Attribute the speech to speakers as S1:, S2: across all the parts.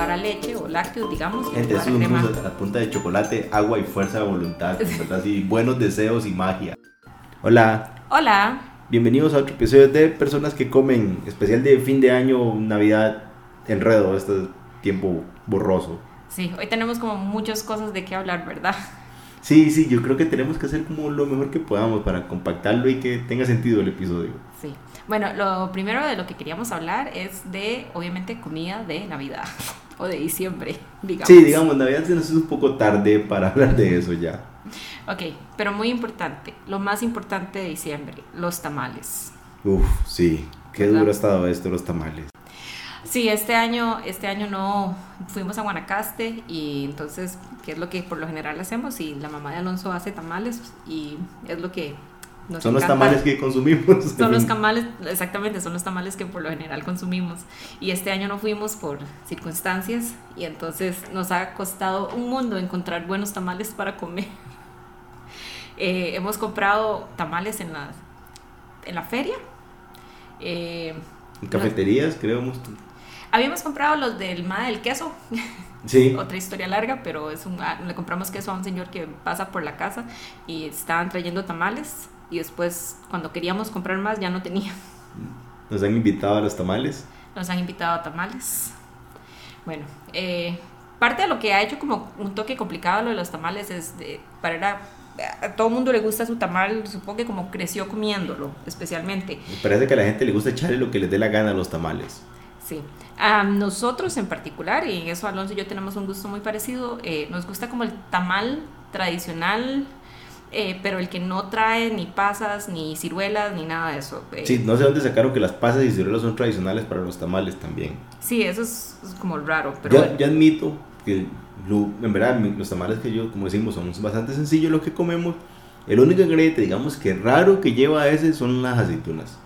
S1: llevar a leche o lácteos, digamos. y
S2: Gente,
S1: llevar
S2: es un
S1: crema.
S2: a punta de chocolate, agua y fuerza de voluntad. Así, buenos deseos y magia. Hola,
S1: Hola.
S2: bienvenidos a otro episodio de Personas que Comen, especial de fin de año, Navidad, enredo, este tiempo borroso.
S1: Sí, hoy tenemos como muchas cosas de qué hablar, ¿verdad?
S2: Sí, sí, yo creo que tenemos que hacer como lo mejor que podamos para compactarlo y que tenga sentido el episodio.
S1: Sí. Bueno, lo primero de lo que queríamos hablar es de, obviamente, comida de Navidad o de diciembre, digamos.
S2: Sí, digamos, Navidad se nos es un poco tarde para hablar de eso ya.
S1: Ok, pero muy importante, lo más importante de diciembre, los tamales.
S2: Uf, sí, qué
S1: ¿Verdad?
S2: duro ha estado esto, los tamales.
S1: Sí, este año, este año no fuimos a Guanacaste y entonces, ¿qué es lo que por lo general hacemos? Y la mamá de Alonso hace tamales y es lo que nos
S2: Son los tamales que consumimos.
S1: Son los tamales, exactamente, son los tamales que por lo general consumimos. Y este año no fuimos por circunstancias y entonces nos ha costado un mundo encontrar buenos tamales para comer. Eh, hemos comprado tamales en la, en la feria. Eh,
S2: En cafeterías, creo.
S1: Habíamos comprado los del Ma del queso,
S2: Sí.
S1: otra historia larga, pero es un, ah, le compramos queso a un señor que pasa por la casa y estaban trayendo tamales y después cuando queríamos comprar más ya no tenía.
S2: Nos han invitado a los tamales.
S1: Nos han invitado a tamales. Bueno, eh, parte de lo que ha hecho como un toque complicado lo de los tamales es de, para a todo el mundo le gusta su tamal, supongo que como creció comiéndolo, especialmente.
S2: Me parece que a la gente le gusta echarle lo que les dé la gana a los tamales.
S1: Sí. A nosotros en particular, y en eso Alonso y yo tenemos un gusto muy parecido, eh, nos gusta como el tamal tradicional, eh, pero el que no trae ni pasas, ni ciruelas, ni nada de eso. Eh,
S2: Sí, no sé dónde sacaron que las pasas y ciruelos son tradicionales para los tamales también.
S1: sí, eso es, es como raro, pero
S2: Yo,
S1: bueno.
S2: yo admito que lo- en verdad los tamales que yo, como decimos, son bastante sencillos lo que comemos. El único ingrediente, digamos, que raro que lleva ese son las aceitunas,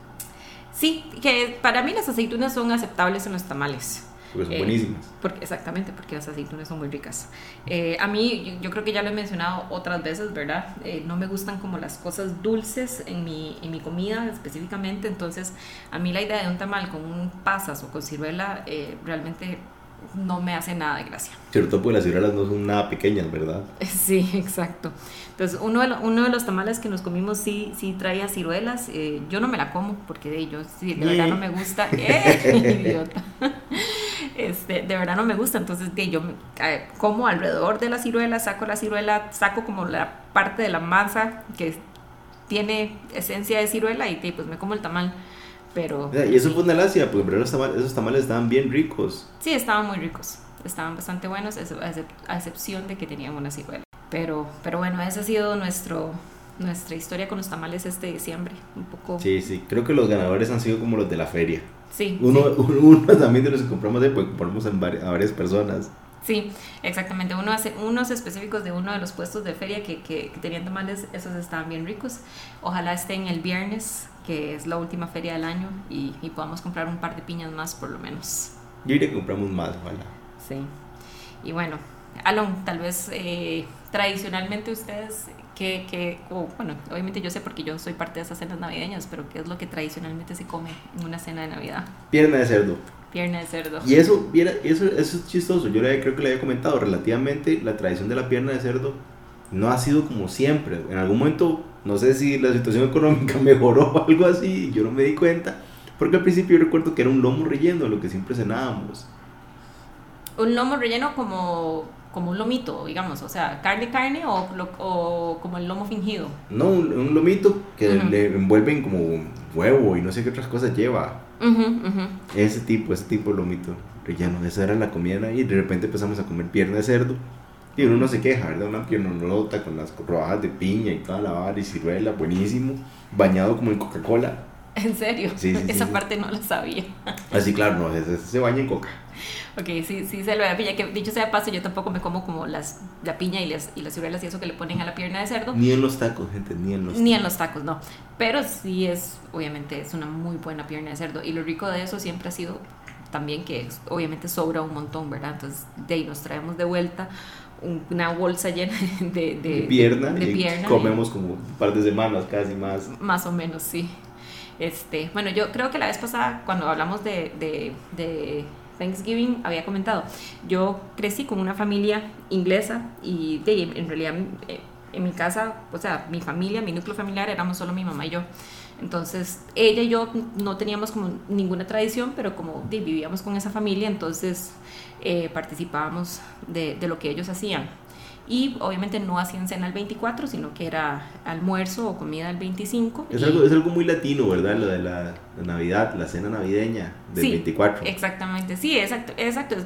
S1: Sí, que para mí las aceitunas son aceptables en los tamales.
S2: porque son
S1: Eh,
S2: buenísimas.
S1: Porque, exactamente, porque las aceitunas son muy ricas. Eh, a mí, yo, yo creo que ya lo he mencionado otras veces, ¿verdad? Eh, no me gustan como las cosas dulces en mi, en mi comida específicamente, entonces a mí la idea de un tamal con un pasas o con ciruela eh, realmente no me hace nada de gracia.
S2: Todo porque las ciruelas no son nada pequeñas, ¿verdad?
S1: Sí, exacto. Entonces, uno de, lo- uno de los tamales que nos comimos sí, sí traía ciruelas. eh, yo no me la como porque de ellos, sí, de verdad no me gusta. ¡Eh! Idiota. Este, de verdad no me gusta. Entonces, de, yo eh, como alrededor de la ciruela, saco la ciruela, saco como la parte de la masa que tiene esencia de ciruela y de, pues me como el tamal. Pero
S2: Y eso fue una lacia, porque en verdad los tamales- esos tamales estaban bien ricos.
S1: Sí, estaban muy ricos, estaban bastante buenos, a excep- a excepción de que tenían una ciruela. Pero, pero bueno, esa ha sido nuestro, nuestra historia con los tamales este diciembre. Un poco.
S2: Sí, sí, creo que los ganadores han sido como los de la feria.
S1: Sí,
S2: Uno,
S1: sí,
S2: uno también de los que compramos de, porque compramos en vari- a varias personas.
S1: Sí, exactamente. Uno hace, unos específicos de uno de los puestos de feria que, que, que tenían tamales, esos estaban bien ricos. Ojalá estén el viernes, que es la última feria del año, y, y podamos comprar un par de piñas más por lo menos.
S2: Yo diría que compramos más, ojalá.
S1: Sí. Y bueno, Alon, tal vez eh, tradicionalmente ustedes, que, que o, bueno, obviamente yo sé porque yo soy parte de esas cenas navideñas, pero ¿qué es lo que tradicionalmente se come en una cena de Navidad?
S2: Pierna de cerdo.
S1: Pierna de cerdo.
S2: Y eso, eso, eso es chistoso. Yo le- creo que le había comentado, relativamente la tradición de la pierna de cerdo no ha sido como siempre. En algún momento, no sé si la situación económica mejoró o algo así, y yo no me di cuenta. Porque al principio yo recuerdo que era un lomo relleno, lo que siempre cenábamos.
S1: Un lomo relleno como, como un lomito, digamos, o sea, carne, carne o, como el lomo fingido.
S2: No, un, un lomito que le envuelven como huevo y no sé qué otras cosas lleva.
S1: Ujú, ujú.
S2: Ese tipo, ese tipo de lomito relleno. Esa era la comida y de repente empezamos a comer pierna de cerdo. Y uno no se queja, ¿verdad? Una pierna lota con las rodajas de piña y toda la vara y ciruela, buenísimo. Bañado como en Coca-Cola.
S1: ¿En serio?
S2: Sí, sí,
S1: Esa
S2: sí.
S1: parte no la sabía.
S2: Así, claro, no, se baña en coca.
S1: Ok, sí, sí se lo da piña, que dicho sea de paso, yo tampoco me como como las, la piña y las, y las ciruelas y eso que le ponen a la pierna de cerdo.
S2: Ni en los tacos, gente, ni en los
S1: Ni en los tacos, no. Pero sí es, obviamente, es una muy buena pierna de cerdo. Y lo rico de eso siempre ha sido también que es- obviamente sobra un montón, ¿verdad? Entonces, de ahí nos traemos de vuelta un- una bolsa llena de, de,
S2: de pierna.
S1: de
S2: y
S1: pierna y-
S2: comemos como un par de semanas casi más.
S1: Más o menos, sí. Este, bueno, yo creo que la vez pasada, cuando hablamos de, de, de Thanksgiving había comentado, yo crecí con una familia inglesa y de, en realidad eh, en mi casa, o sea, mi familia, mi núcleo familiar éramos solo mi mamá y yo. Entonces, ella y yo no teníamos como ninguna tradición, pero como vivíamos con esa familia, entonces eh, participábamos de, de, lo que ellos hacían y obviamente no hacían cena el 24, sino que era almuerzo o comida el 25.
S2: Es, algo, es algo muy latino, ¿verdad? Lo de la, Navidad, la cena navideña del 24.
S1: Exactamente, sí, exacto, exacto.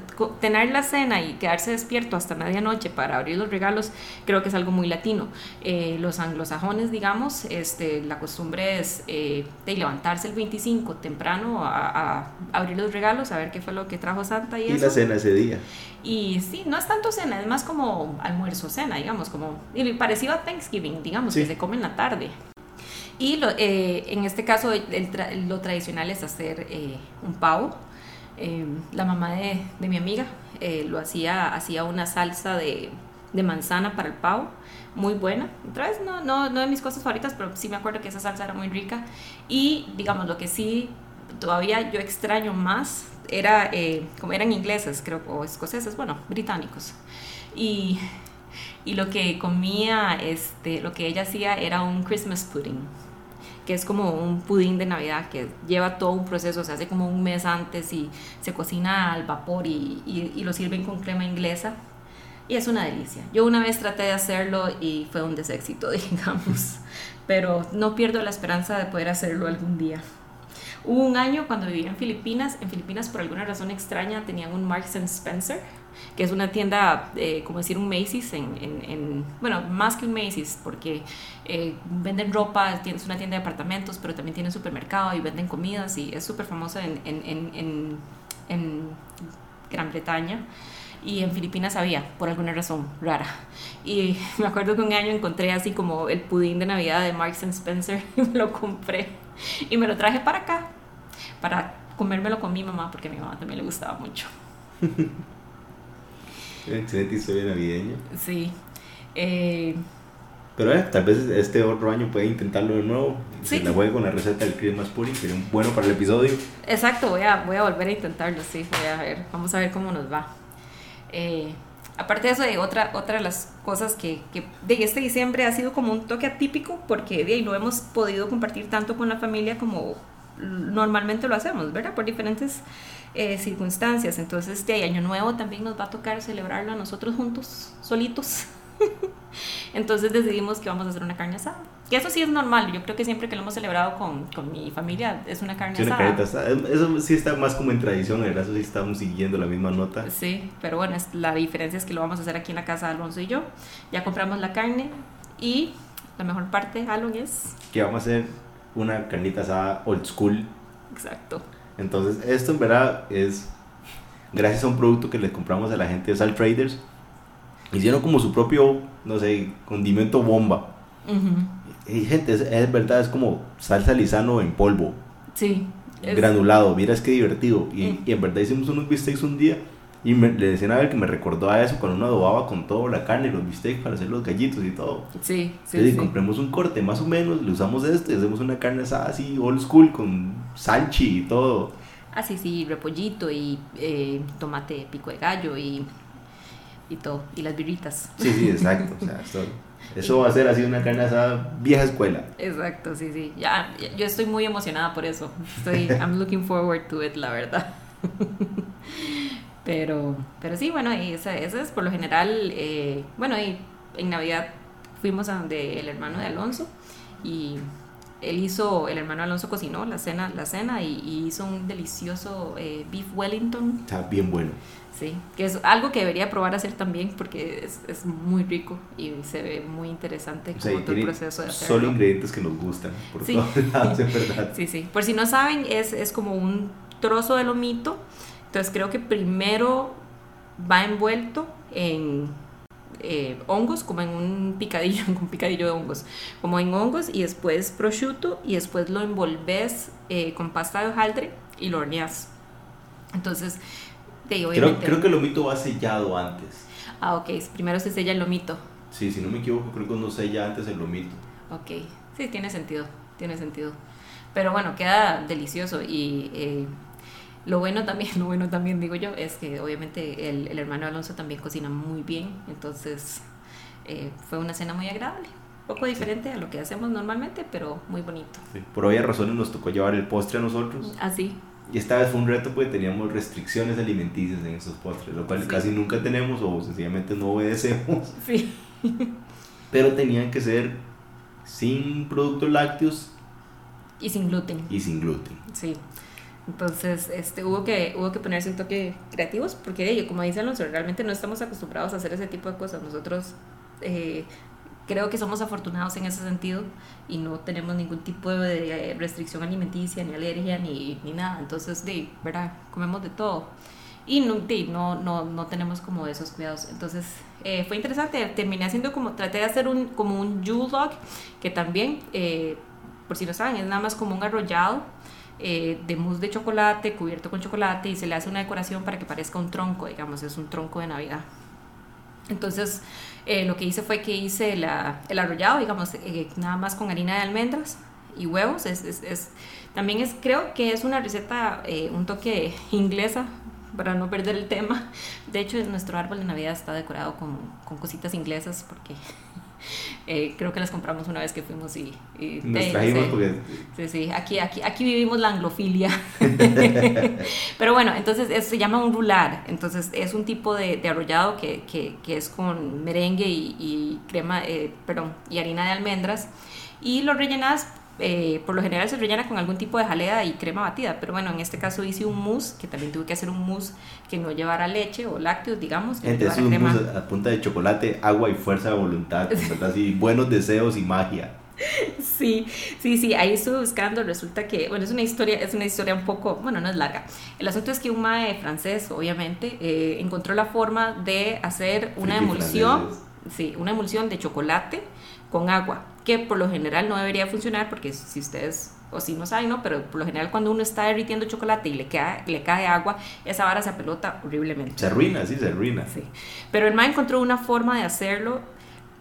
S1: Tener la cena y quedarse despierto hasta medianoche para abrir los regalos, creo que es algo muy latino. Eh, los anglosajones, digamos, este, la costumbre es eh, de levantarse el 25 temprano a, abrir los regalos, a ver qué fue lo que trajo Santa y, y
S2: la cena ese día.
S1: Y sí, no es tanto cena, es más como almuerzo, cena, digamos, como parecido a Thanksgiving, digamos, que se come en la tarde. Y lo, eh, en este caso lo tradicional es hacer eh, un pavo. Eh, la mamá de, de mi amiga lo hacía, hacía una salsa de, de, manzana para el pavo, muy buena. Otra vez no, no, no de mis cosas favoritas, pero sí me acuerdo que esa salsa era muy rica. Y digamos, lo que sí todavía yo extraño más era, eh, como eran ingleses, creo, o escoceses, bueno, británicos. Y, y, lo que comía, este, lo que ella hacía era un Christmas pudding, que es como un pudín de Navidad que lleva todo un proceso, se hace como un mes antes y se cocina al vapor y, y, y lo sirven con crema inglesa. Y es una delicia. Yo una vez traté de hacerlo y fue un deséxito, digamos, pero no pierdo la esperanza de poder hacerlo algún día. Hubo un año cuando vivía en Filipinas, en Filipinas por alguna razón extraña tenían un Marks Spencer, que es una tienda, eh, como decir, un Macy's, en, en, bueno, más que un Macy's, porque eh, venden ropa, es una tienda de apartamentos, pero también tienen supermercado y venden comidas y es súper famosa en, en, en Gran Bretaña y en Filipinas había, por alguna razón rara. Y me acuerdo que un año encontré así como el pudín de Navidad de Marks Spencer y me lo compré y me lo traje para acá para comérmelo con mi mamá porque a mi mamá también le gustaba mucho.
S2: Excelente historia navideña.
S1: Sí. Eh,
S2: pero eh, tal vez este otro año puede intentarlo de nuevo. Sí. Se la juegue con la receta del Christmas pudding, sería bueno para el episodio.
S1: Exacto, voy a, voy a volver a intentarlo, sí, voy a ver, vamos a ver cómo nos va. Eh, aparte de eso, de otra, otra de las cosas que, que, de este diciembre ha sido como un toque atípico porque de ahí no hemos podido compartir tanto con la familia como normalmente lo hacemos, ¿verdad? Por diferentes eh, circunstancias. Entonces, de Año Nuevo también nos va a tocar celebrarlo a nosotros juntos, solitos. Entonces decidimos que vamos a hacer una carne asada. Que eso sí es normal, yo creo que siempre que lo hemos celebrado con, con mi familia es una carne asada.
S2: Eso sí está más como en tradición, en eso sí estamos siguiendo la misma nota.
S1: Sí, pero bueno, es, la diferencia es que lo vamos a hacer aquí en la casa de Alonso y yo. Ya compramos la carne y la mejor parte, Alon, es...
S2: Que vamos a hacer una carnita asada old school.
S1: Exacto.
S2: Entonces, esto en verdad es gracias a un producto que le compramos a la gente de Salt Traders. Hicieron como su propio, no sé, condimento bomba. Y gente, es, verdad, es como salsa lisano en polvo.
S1: Sí.
S2: Granulado, miras qué divertido. Y, mm. y en verdad hicimos unos bistecs un día y le decían a ver que me recordó a eso cuando uno adobaba con todo, la carne, los bistecs para hacer los gallitos y todo.
S1: Sí, sí.
S2: Entonces, compremos un corte más o menos, le usamos este, hacemos una carne asada así, old school, con salchi y todo.
S1: Ah, sí, sí, repollito y eh, tomate pico de gallo y, y todo, y las birritas.
S2: Sí, sí, exacto. o sea, eso va a ser así una carne asada vieja escuela.
S1: Exacto, sí, sí. Ya, yo estoy muy emocionada por eso. Estoy, I'm looking forward to it, la verdad. Pero, pero sí, bueno, y eso, es por lo general, eh, bueno, y en Navidad fuimos a donde el hermano de Alonso y él hizo, el hermano Alonso cocinó la cena, la cena y, hizo un delicioso eh, beef Wellington.
S2: Está bien bueno.
S1: Sí, que es algo que debería probar hacer también porque es, es muy rico y se ve muy interesante como todo el proceso de hacerlo.
S2: Solo ingredientes que nos gustan, por sí. todos lados, verdad.
S1: Sí, sí. Por si no saben, es, es como un trozo de lomito entonces creo que primero va envuelto en eh, hongos, como en un picadillo, un picadillo de hongos, como en hongos y después prosciutto y después lo envolves eh, con pasta de hojaldre y lo horneas. Entonces,
S2: te creo, creo, que el lomito va sellado antes.
S1: Ah, ok, primero se sella el lomito.
S2: Sí, si no me equivoco, creo que uno sella antes el lomito.
S1: Ok, sí, tiene sentido, tiene sentido. Pero bueno, queda delicioso y... Eh, Lo bueno también, lo bueno también digo yo, es que obviamente el, el hermano Alonso también cocina muy bien, entonces eh, fue una cena muy agradable. Un poco diferente a lo que hacemos normalmente, pero muy bonito.
S2: Sí, Por obvias razones nos tocó llevar el postre a nosotros.
S1: Así,
S2: Y esta vez fue un reto porque teníamos restricciones alimenticias en esos postres, lo cual
S1: Sí.
S2: casi nunca tenemos o sencillamente no obedecemos.
S1: sí.
S2: Pero tenían que ser sin productos lácteos
S1: Y sin gluten.
S2: y sin gluten.
S1: Sí. Entonces, este, hubo que, hubo que ponerse un toque creativos, porque como dice Alonso, realmente no estamos acostumbrados a hacer ese tipo de cosas. Nosotros eh, creo que somos afortunados en ese sentido y no tenemos ningún tipo de eh, restricción alimenticia, ni alergia, ni, ni nada. Entonces, de, ¿verdad? Comemos de todo. Y no, de, no, no, no tenemos como esos cuidados. Entonces, eh, fue interesante. Terminé haciendo como, traté de hacer un, como un Yule log, que también, eh, por si no saben, es nada más como un arrollado eh, de mousse de chocolate cubierto con chocolate y se le hace una decoración para que parezca un tronco, digamos, es un tronco de Navidad. Entonces, eh, lo que hice fue que hice la- el arrollado, digamos, eh, nada más con harina de almendras y huevos. Es, es- es- también es, creo que es una receta, eh, un toque inglesa, para no perder el tema. De hecho, nuestro árbol de Navidad está decorado con, con cositas inglesas porque eh, creo que las compramos una vez que fuimos y... y
S2: Nos trajimos porque
S1: Sí, sí, aquí, aquí, aquí vivimos la anglofilia. Pero bueno, entonces eso se llama un rular. Entonces es un tipo de, de arrollado que, que, que es con merengue y, y crema, eh, perdón, y harina de almendras. Y lo rellenas, eh, por lo general se rellena con algún tipo de jalea y crema batida. Pero bueno, en este caso hice un mousse, que también tuve que hacer un mousse que no llevara leche o lácteos, digamos. Que no
S2: Gente, es un
S1: crema.
S2: mousse a punta de chocolate, agua y fuerza de voluntad. Así, buenos deseos y magia.
S1: Sí, sí, sí, ahí estuve buscando, resulta que, bueno, es una historia, es una historia un poco, bueno, no es larga. El asunto es que un mae francés, obviamente, eh, encontró la forma de hacer una emulsión, sí, una emulsión de chocolate con agua, que por lo general no debería funcionar porque si ustedes o si no saben, ¿no? Pero por lo general cuando uno está derritiendo chocolate y le, queda, le cae agua, esa vara se apelota horriblemente.
S2: Se arruina, sí, se arruina.
S1: Sí. Pero el MA encontró una forma de hacerlo.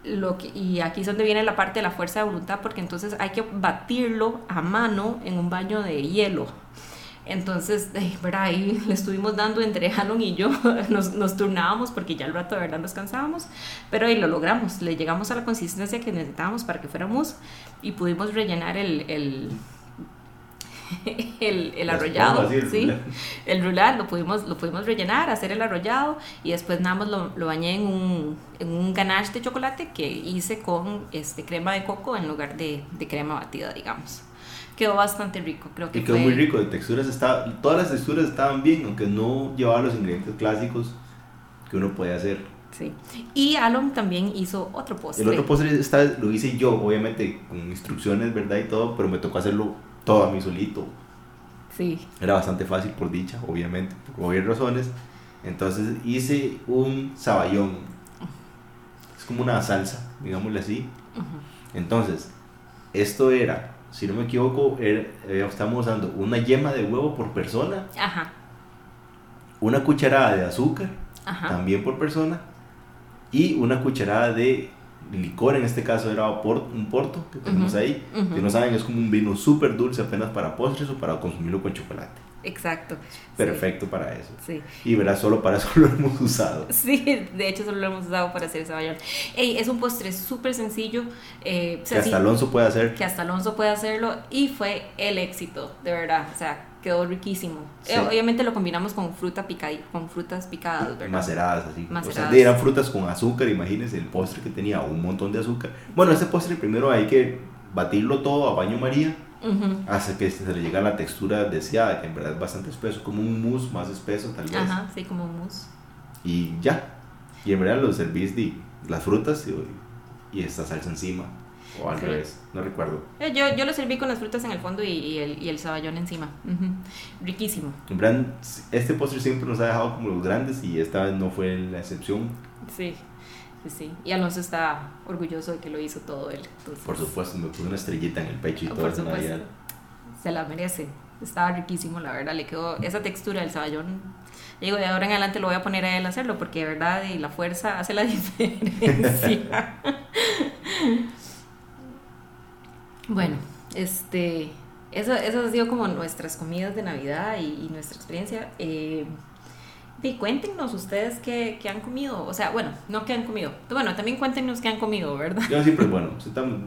S1: Lo que, y aquí es donde viene la parte de la fuerza de voluntad, porque entonces hay que batirlo a mano en un baño de hielo. Entonces, eh, ¿verdad? ahí le estuvimos dando entre Hanon y yo, nos, nos turnábamos porque ya al rato de verdad nos cansábamos, pero ahí lo logramos, le llegamos a la consistencia que necesitábamos para que fuera mousse y pudimos rellenar el, el, el, el
S2: La
S1: arrollado,
S2: sí, el
S1: ¿sí?
S2: rular.
S1: el rular lo pudimos, lo pudimos rellenar, hacer el arrollado y después nada más lo, lo bañé en un, en un ganache de chocolate que hice con este, crema de coco en lugar de, de crema batida, digamos. Quedó bastante rico, creo que
S2: Y quedó
S1: fue-
S2: muy rico, de texturas estaba, todas las texturas estaban bien, aunque no llevaba los ingredientes clásicos que uno puede hacer.
S1: Sí. Y Alon también hizo otro postre.
S2: El otro postre vez lo hice yo, obviamente con instrucciones, ¿verdad? Y todo, pero me tocó hacerlo todo a mí solito.
S1: Sí.
S2: Era bastante fácil por dicha, obviamente, por obvias razones. Entonces hice un saballón. Es como una salsa, digámosle así.
S1: Ujú.
S2: Entonces, esto era, si no me equivoco, era, eh, estamos usando una yema de huevo por persona,
S1: Ajá.
S2: una cucharada de azúcar,
S1: Ajá.
S2: también por persona, y una cucharada de licor, en este caso era por, un porto que tenemos ahí. Si no saben, es como un vino súper dulce apenas para postres o para consumirlo con chocolate.
S1: Exacto.
S2: Perfecto para eso.
S1: Sí.
S2: Y verás, solo para eso lo hemos usado.
S1: Sí, de hecho solo lo hemos usado para hacer ese bayón. Ey, es un postre súper sencillo. eh, o
S2: Que
S1: sí,
S2: hasta Alonso puede hacer.
S1: que hasta Alonso puede hacerlo y fue el éxito, de verdad. O sea, quedó riquísimo.
S2: Sí.
S1: Eh, obviamente lo combinamos con fruta picada, con frutas picadas, ¿verdad?
S2: Maceradas así. O sea,
S1: Maceradas.
S2: eran frutas con azúcar, imagínense el postre que tenía un montón de azúcar. Bueno, este postre primero hay que batirlo todo a baño María
S1: Ujú.
S2: hasta que se le llega la textura deseada, que en verdad es bastante espeso, como un mousse más espeso tal vez.
S1: Ajá, sí, como un mousse.
S2: Y ya. Y en verdad lo servís de las frutas y, y esta salsa encima. O al
S1: Sí.
S2: revés, no recuerdo.
S1: Eh, Yo, yo lo serví con las frutas en el fondo y, y el, y el saballón encima. Ujú. Riquísimo.
S2: En verdad, este postre siempre nos ha dejado como los grandes y esta vez no fue la excepción.
S1: Sí, sí, sí. Y Alonso está orgulloso de que lo hizo todo él. entonces-
S2: Por supuesto, me puse una estrellita en el pecho y todo
S1: Por
S2: eso.
S1: Se la merece. Estaba riquísimo, la verdad. Le quedó esa textura del saballón. Digo, de ahora en adelante lo voy a poner a él a hacerlo porque de verdad y la fuerza hace la diferencia. bueno, este. eso, eso ha sido como nuestras comidas de Navidad y, nuestra experiencia. Eh, y cuéntenos ustedes qué, qué, han comido. O sea, bueno, no qué han comido. Bueno, también cuéntenos qué han comido, ¿verdad?
S2: Yo siempre, bueno, estamos...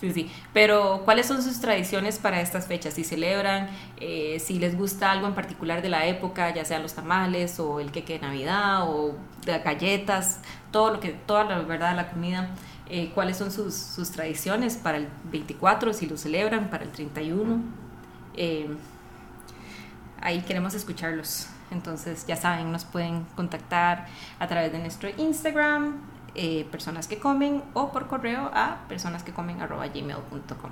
S1: Sí, sí. Pero, ¿cuáles son sus tradiciones para estas fechas? Si celebran, eh, si les gusta algo en particular de la época, ya sean los tamales o el queque de Navidad o de galletas, todo lo que, toda la verdad, la comida. Eh, ¿Cuáles son sus, sus, tradiciones para el 24, si lo celebran, para el 31? Eh, ahí queremos escucharlos. Entonces, ya saben, nos pueden contactar a través de nuestro Instagram, eh, personas que comen o por correo a personas que comen gmail.com.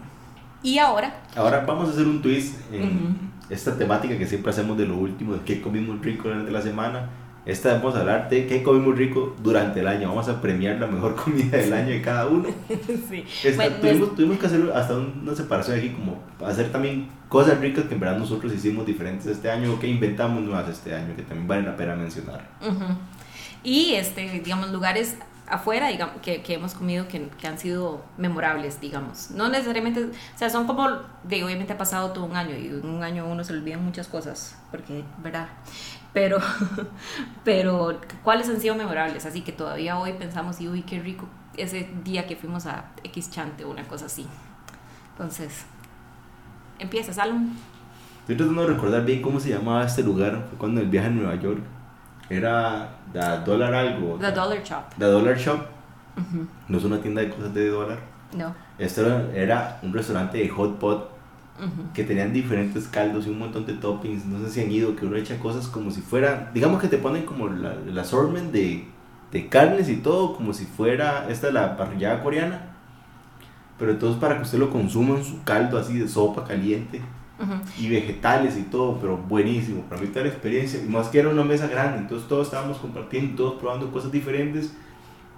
S1: Y ahora...
S2: Ahora vamos a hacer un twist en esta temática que siempre hacemos de lo último, de qué comimos rico durante la semana. Esta vamos a hablar de qué comimos rico durante el año. Vamos a premiar la mejor comida del año de cada uno. sí. tuvimos, tuvimos, que hacer hasta una separación aquí, como hacer también cosas ricas que en verdad nosotros hicimos diferentes este año o que inventamos nuevas este año, que también vale la pena mencionar.
S1: Y, este, digamos, lugares afuera, digamos, que, que hemos comido que, que, han sido memorables, digamos. No necesariamente, o sea, son como, de, obviamente ha pasado todo un año y en un año uno se le olvidan muchas cosas, porque, ¿verdad? Pero, pero, ¿cuáles han sido memorables? Así que todavía hoy pensamos, y uy, qué rico ese día que fuimos a X Chante o una cosa así. Entonces, empieza, Salom.
S2: Estoy tratando de recordar bien cómo se llamaba este lugar, fue cuando el viaje a Nueva York era The Dollar algo.
S1: The Dollar Shop.
S2: The Dollar Shop. No es una tienda de cosas de dólar.
S1: No.
S2: Esto era, un restaurante de hot pot que tenían diferentes caldos y un montón de toppings. No sé si han ido, que uno echa cosas como si fuera, digamos que te ponen como la, el assortment de, de carnes y todo, como si fuera, esta es la parrillada coreana. Pero entonces para que usted lo consuma en su caldo así de sopa caliente y vegetales y todo, pero buenísimo. Para mí toda la experiencia, y más que era una mesa grande, entonces todos estábamos compartiendo, todos probando cosas diferentes.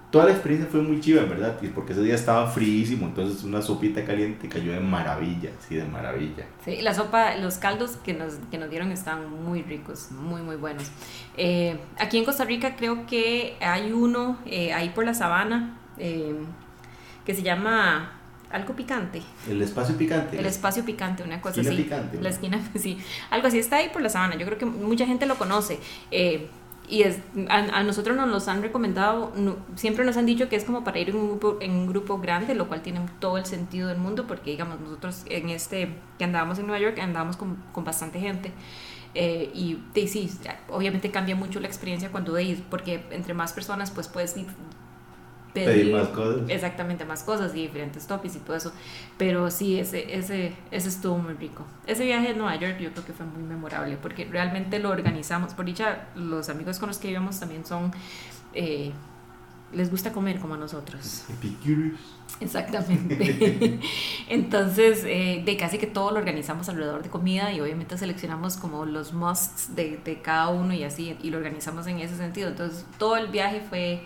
S2: Toda la experiencia fue muy chiva, ¿verdad? Y porque ese día estaba fríísimo, entonces una sopita caliente cayó de maravilla, sí, de maravilla.
S1: Sí, la sopa, los caldos que nos, que nos dieron están muy ricos, muy, muy buenos. Eh, aquí en Costa Rica creo que hay uno eh, ahí por la sabana eh, que se llama algo picante.
S2: El espacio picante.
S1: El espacio picante, una cosa
S2: esquina
S1: así.
S2: Picante,
S1: la esquina, sí. Algo así está ahí por la sabana. Yo creo que mucha gente lo conoce. Eh, y es, a, nosotros nos los han recomendado, siempre nos han dicho que es como para ir en un, grupo, en un grupo grande, lo cual tiene todo el sentido del mundo, porque digamos, nosotros en este, que andábamos en Nueva York, andábamos con, con bastante gente. Eh, y, sí, obviamente cambia mucho la experiencia cuando veis, porque entre más personas pues puedes
S2: pedir, más cosas.
S1: Exactamente, más cosas y diferentes topics y todo eso. Pero sí, ese, ese, ese estuvo muy rico. Ese viaje a Nueva York yo creo que fue muy memorable porque realmente lo organizamos. Por dicha, los amigos con los que íbamos también son... Eh, les gusta comer como a nosotros. Exactamente. Entonces, eh, de casi que todo lo organizamos alrededor de comida y obviamente seleccionamos como los musts de, de, cada uno y así, y lo organizamos en ese sentido. Entonces, todo el viaje fue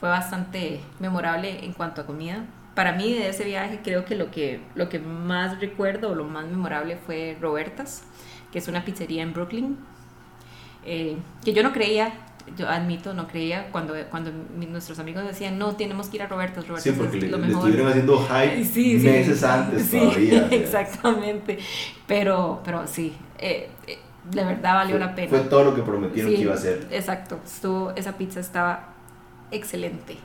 S1: fue bastante memorable en cuanto a comida. Para mí de ese viaje creo que lo que, lo que más recuerdo o lo más memorable fue Robertas, que es una pizzería en Brooklyn, eh, que yo no creía, yo admito, no creía cuando, cuando nuestros amigos decían, no, tenemos que ir a Robertas, Robertas
S2: sí, porque es lo le, estuvieron haciendo hype sí, meses antes
S1: sí,
S2: todavía.
S1: Exactamente, pero, pero sí, eh, eh, de verdad valió la pena.
S2: Fue todo lo que prometieron que iba a ser.
S1: Exacto, estuvo, esa pizza estaba excelente,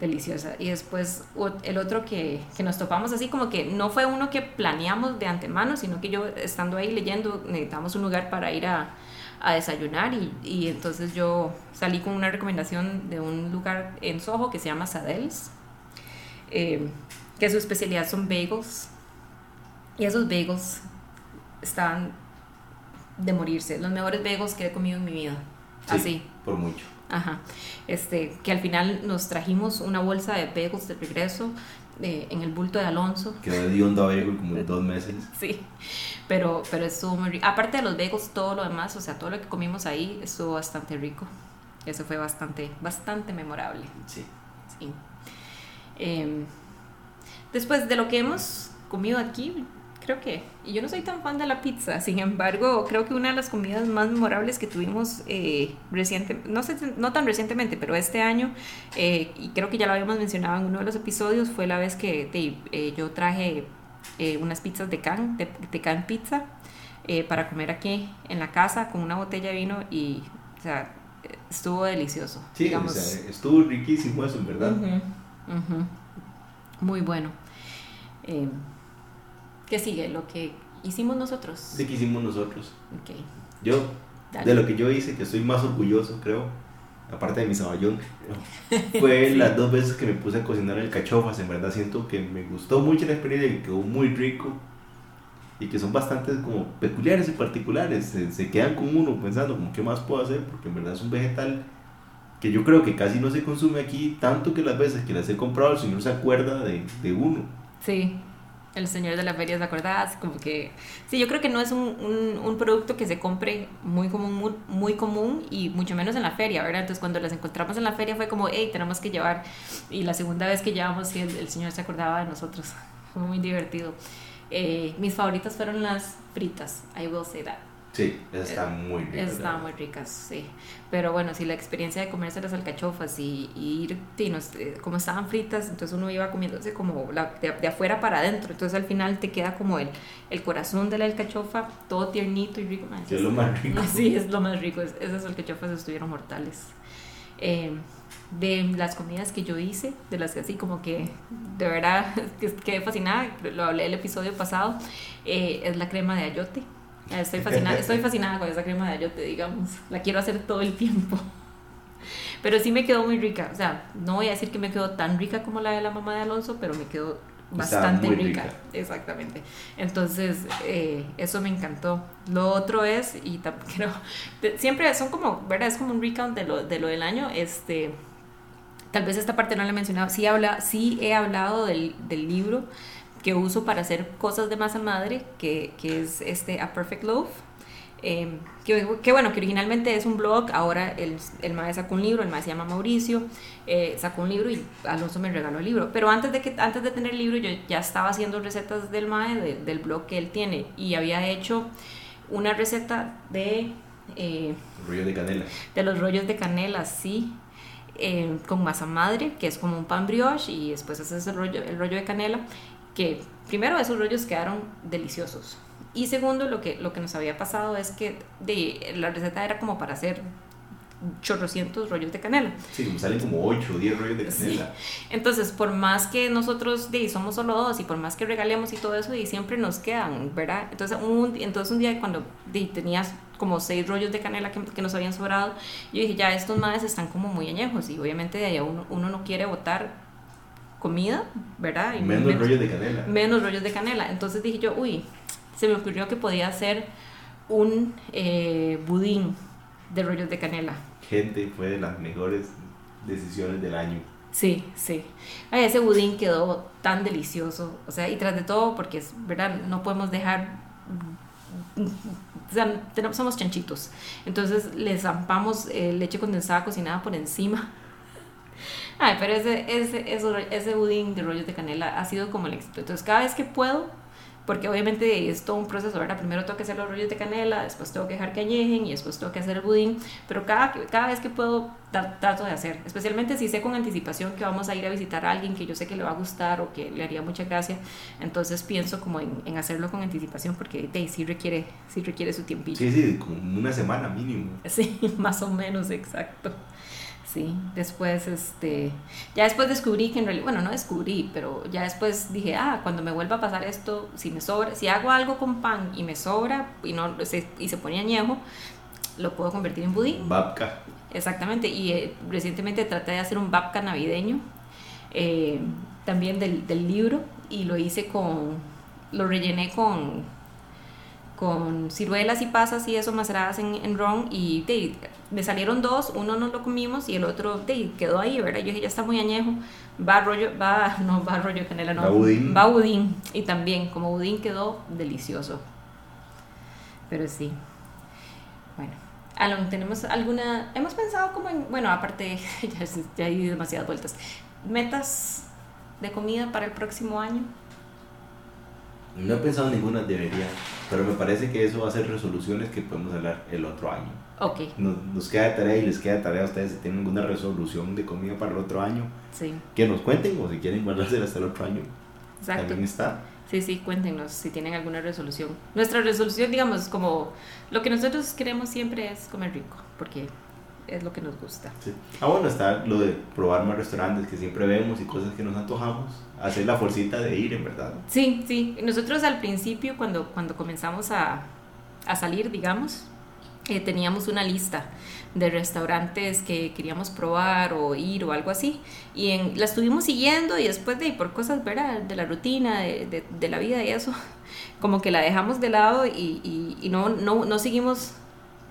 S1: deliciosa. Y después el otro que, que, nos topamos así como que no fue uno que planeamos de antemano, sino que yo estando ahí leyendo necesitamos un lugar para ir a, a desayunar y, y, entonces yo salí con una recomendación de un lugar en Soho que se llama Sadels, eh, que su especialidad son bagels. Y esos bagels estaban de morirse, los mejores bagels que he comido en mi vida. así.
S2: Por mucho.
S1: Ajá. Este, que al final nos trajimos una bolsa de bagels de regreso eh, en el bulto de Alonso.
S2: Quedó de onda bagel como dos meses.
S1: sí, pero, pero estuvo muy rico. Aparte de los bagels, todo lo demás, o sea, todo lo que comimos ahí estuvo bastante rico. Eso fue bastante, bastante memorable.
S2: Sí.
S1: Sí. Em, después de lo que hemos comido aquí, creo que, y yo no soy tan fan de la pizza, sin embargo, creo que una de las comidas más memorables que tuvimos eh, reciente, no, sé, no tan recientemente, pero este año, eh, y creo que ya lo habíamos mencionado en uno de los episodios, fue la vez que eh, yo traje eh, unas pizzas de can, de, de can pizza, eh, para comer aquí en la casa con una botella de vino y, o sea, estuvo delicioso.
S2: Sí,
S1: digamos.
S2: o sea, estuvo riquísimo eso, en verdad.
S1: Muy bueno. Eh, ¿Qué sigue? Lo que hicimos nosotros.
S2: De que hicimos nosotros.
S1: Ok,
S2: Yo,
S1: dale.
S2: de lo que yo hice, que estoy más orgulloso, creo, aparte de mi saballón, fue
S1: Sí.
S2: las dos veces que me puse a cocinar el cachofas. En verdad siento que me gustó mucho la experiencia y que quedó muy rico. Y que son bastante como peculiares y particulares. Se, se quedan con uno pensando, como, ¿qué más puedo hacer? Porque en verdad es un vegetal que yo creo que casi no se consume aquí, tanto que las veces que las he comprado el señor se acuerda de, de uno.
S1: Sí, el señor de la feria, ¿se acordás? Como que... Sí, yo creo que no es un, un, producto que se compre muy común, muy, muy común y mucho menos en la feria, ¿verdad? Entonces cuando las encontramos en la feria fue como, hey, tenemos que llevar. Y la segunda vez que llevamos, sí, el, el señor se acordaba de nosotros. Fue muy divertido. Eh, mis favoritas fueron las fritas, I will say that.
S2: Sí, esas están muy ricas.
S1: Estaban
S2: la
S1: muy
S2: verdad.
S1: ricas, sí. Pero bueno, sí, la experiencia de comerse las alcachofas y, y ir, sí, nos- eh, como estaban fritas, entonces uno iba comiéndose como la, de, de afuera para adentro. Entonces al final te queda como el, el corazón de la alcachofa, todo tiernito y rico.
S2: Que es lo más rico.
S1: Sí, es lo más rico. es- Esas alcachofas estuvieron mortales. Eh, de las comidas que yo hice, de las que así como que de verdad que- quedé fascinada, lo hablé el episodio pasado, eh, es la crema de ayote. Estoy fascinada, estoy fascinada con esa crema de ayote, digamos. La quiero hacer todo el tiempo. Pero sí me quedó muy rica. O sea, no voy a decir que me quedó tan rica como la de la mamá de Alonso, pero me quedó bastante rica.
S2: rica.
S1: Exactamente. Entonces, eh, eso me encantó. Lo otro es, y creo, de- siempre son como, ¿verdad? Es como un recount de lo, de lo del año. Este, tal vez esta parte no la he mencionado. Sí, habla, sí he hablado del, del libro que uso para hacer cosas de masa madre, que, que es este A Perfect Loaf. Eh, que, que bueno, que originalmente es un blog, ahora el, el maestro sacó un libro, el maestro se llama Mauricio, eh, sacó un libro y Alonso me regaló el libro. Pero antes de, que, antes de tener el libro yo ya estaba haciendo recetas del mae, de- del blog que él tiene, y había hecho una receta de, eh,
S2: Rollo de canela.
S1: de los rollos de canela, sí, eh, con masa madre, que es como un pan brioche, y después haces el rollo, el rollo de canela, que primero esos rollos quedaron deliciosos. Y segundo, lo que, lo que nos había pasado es que de, la receta era como para hacer chorrocientos rollos de canela.
S2: Sí, salen como 8 o 10 rollos de
S1: Sí.
S2: canela.
S1: Entonces, por más que nosotros de, somos solo dos y por más que regalemos y todo eso, y siempre nos quedan, ¿verdad? Entonces un, entonces un día cuando de, tenías como seis rollos de canela que, que nos habían sobrado, yo dije, ya estos madres están como muy añejos y obviamente de ahí uno, uno no quiere botar comida, ¿verdad? Y
S2: Menos rollos de canela.
S1: menos rollos de canela. Entonces dije yo, uy, se me ocurrió que podía hacer un eh, budín de rollos de canela.
S2: Gente, fue de las mejores decisiones del año.
S1: Sí, sí. Ay, ese budín quedó tan delicioso. O sea, y tras de todo, porque es verdad, no podemos dejar. O sea, tenemos, somos chanchitos. Entonces le zampamos eh, leche condensada cocinada por encima. Ay, pero ese, ese, eso- ese budín de rollos de canela ha sido como el éxito. Entonces, cada vez que puedo, porque obviamente es todo un proceso, ¿verdad? Primero tengo que hacer los rollos de canela, después tengo que dejar que añejen y después tengo que hacer el budín. Pero cada, cada vez que puedo, tra- trato de hacer. Especialmente si sé con anticipación que vamos a ir a visitar a alguien que yo sé que le va a gustar o que le haría mucha gracia. Entonces pienso como en, en hacerlo con anticipación porque de, sí, requiere, sí requiere su tiempillo.
S2: Sí, sí, como una semana mínimo.
S1: Sí, más o menos, exacto. Sí, después, este, ya después descubrí que en realidad, bueno, no descubrí, pero ya después dije, ah, cuando me vuelva a pasar esto, si me sobra, si hago algo con pan y me sobra y, no, se, y se pone añejo, lo puedo convertir en budín.
S2: Babka.
S1: Exactamente, y eh, recientemente traté de hacer un babka navideño, eh, también del, del libro, y lo hice con, lo rellené con, con ciruelas y pasas y eso maceradas en, en ron, y de, me salieron dos, uno no lo comimos y el otro de, quedó ahí, ¿verdad? Yo dije, ya está muy añejo, va rollo, va, no va rollo canela, no,
S2: Va budín.
S1: va budín, y también como budín quedó delicioso, pero sí, bueno. Alon, ¿tenemos alguna, hemos pensado como en, bueno, aparte, ya, ya hay demasiadas vueltas, metas de comida para el próximo año?
S2: No he pensado en ninguna, debería. Pero me parece que eso va a ser resoluciones que podemos hablar el otro año.
S1: Ok,
S2: Nos, nos queda de tarea y les queda de tarea a ustedes si tienen alguna resolución de comida para el otro año.
S1: sí,
S2: Que nos cuenten o si quieren guardársela hasta el otro año.
S1: exacto.
S2: También está.
S1: Sí, sí, cuéntenos si tienen alguna resolución. Nuestra resolución, digamos, como lo que nosotros queremos siempre es comer rico, porque es lo que nos gusta.
S2: Sí. Ah, bueno, está lo de probar más restaurantes que siempre vemos y cosas que nos antojamos. Hacer la forcita de ir, en verdad.
S1: Sí, sí. Nosotros al principio, cuando, cuando comenzamos a, a salir, digamos, eh, teníamos una lista de restaurantes que queríamos probar o ir o algo así. Y en, la estuvimos siguiendo y después de, por cosas ¿verdad? de la rutina, de, de, de, la vida y eso, como que la dejamos de lado y, y, y no, no, no seguimos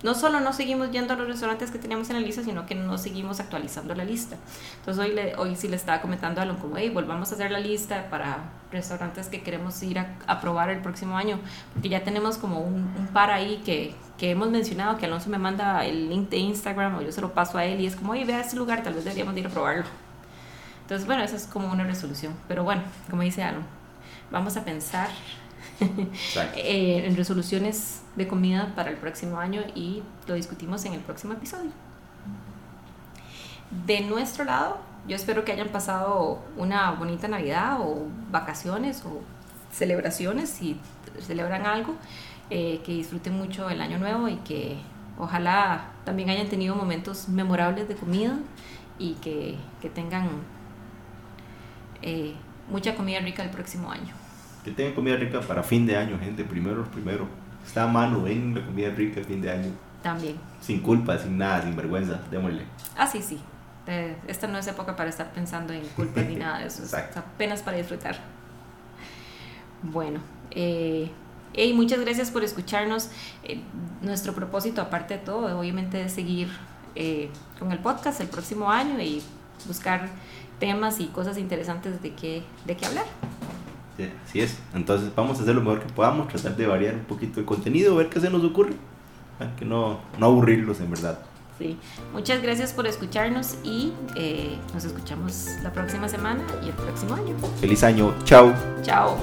S1: no solo no seguimos yendo a los restaurantes que teníamos en la lista, sino que no seguimos actualizando la lista. Entonces hoy, le, hoy sí le estaba comentando a Alon como, hey, volvamos a hacer la lista para restaurantes que queremos ir a, a probar el próximo año, porque ya tenemos como un, un par ahí que, que, hemos mencionado, que Alonso me manda el link de Instagram o yo se lo paso a él y es como, oye, vea este lugar, tal vez deberíamos ir a probarlo. Entonces, bueno, esa es como una resolución. Pero bueno, como dice Alon, vamos a pensar eh, en resoluciones de comida para el próximo año y lo discutimos en el próximo episodio. De nuestro lado, yo espero que hayan pasado una bonita Navidad o vacaciones o celebraciones si celebran algo, eh, que disfruten mucho el año nuevo y que ojalá también hayan tenido momentos memorables de comida y que, que tengan eh, mucha comida rica el próximo año.
S2: Que tengan comida rica para fin de año, gente, primero, primero. Está a mano, ven la comida rica fin de año.
S1: También.
S2: Sin culpa, sin nada, sin vergüenza, démosle.
S1: Ah, sí, sí. Eh, esta no es época para estar pensando en culpa ni nada de eso.
S2: Exacto.
S1: Es apenas para disfrutar. Bueno, eh, hey, muchas gracias por escucharnos. Eh, nuestro propósito, aparte de todo, obviamente es seguir eh, con el podcast el próximo año y buscar temas y cosas interesantes de qué, de qué hablar.
S2: Sí, así es. Entonces vamos a hacer lo mejor que podamos, tratar de variar un poquito el contenido, ver qué se nos ocurre. Para que no, no aburrirlos en verdad.
S1: Sí. Muchas gracias por escucharnos y eh, nos escuchamos la próxima semana y el próximo año.
S2: Feliz año. Chao.
S1: Chao.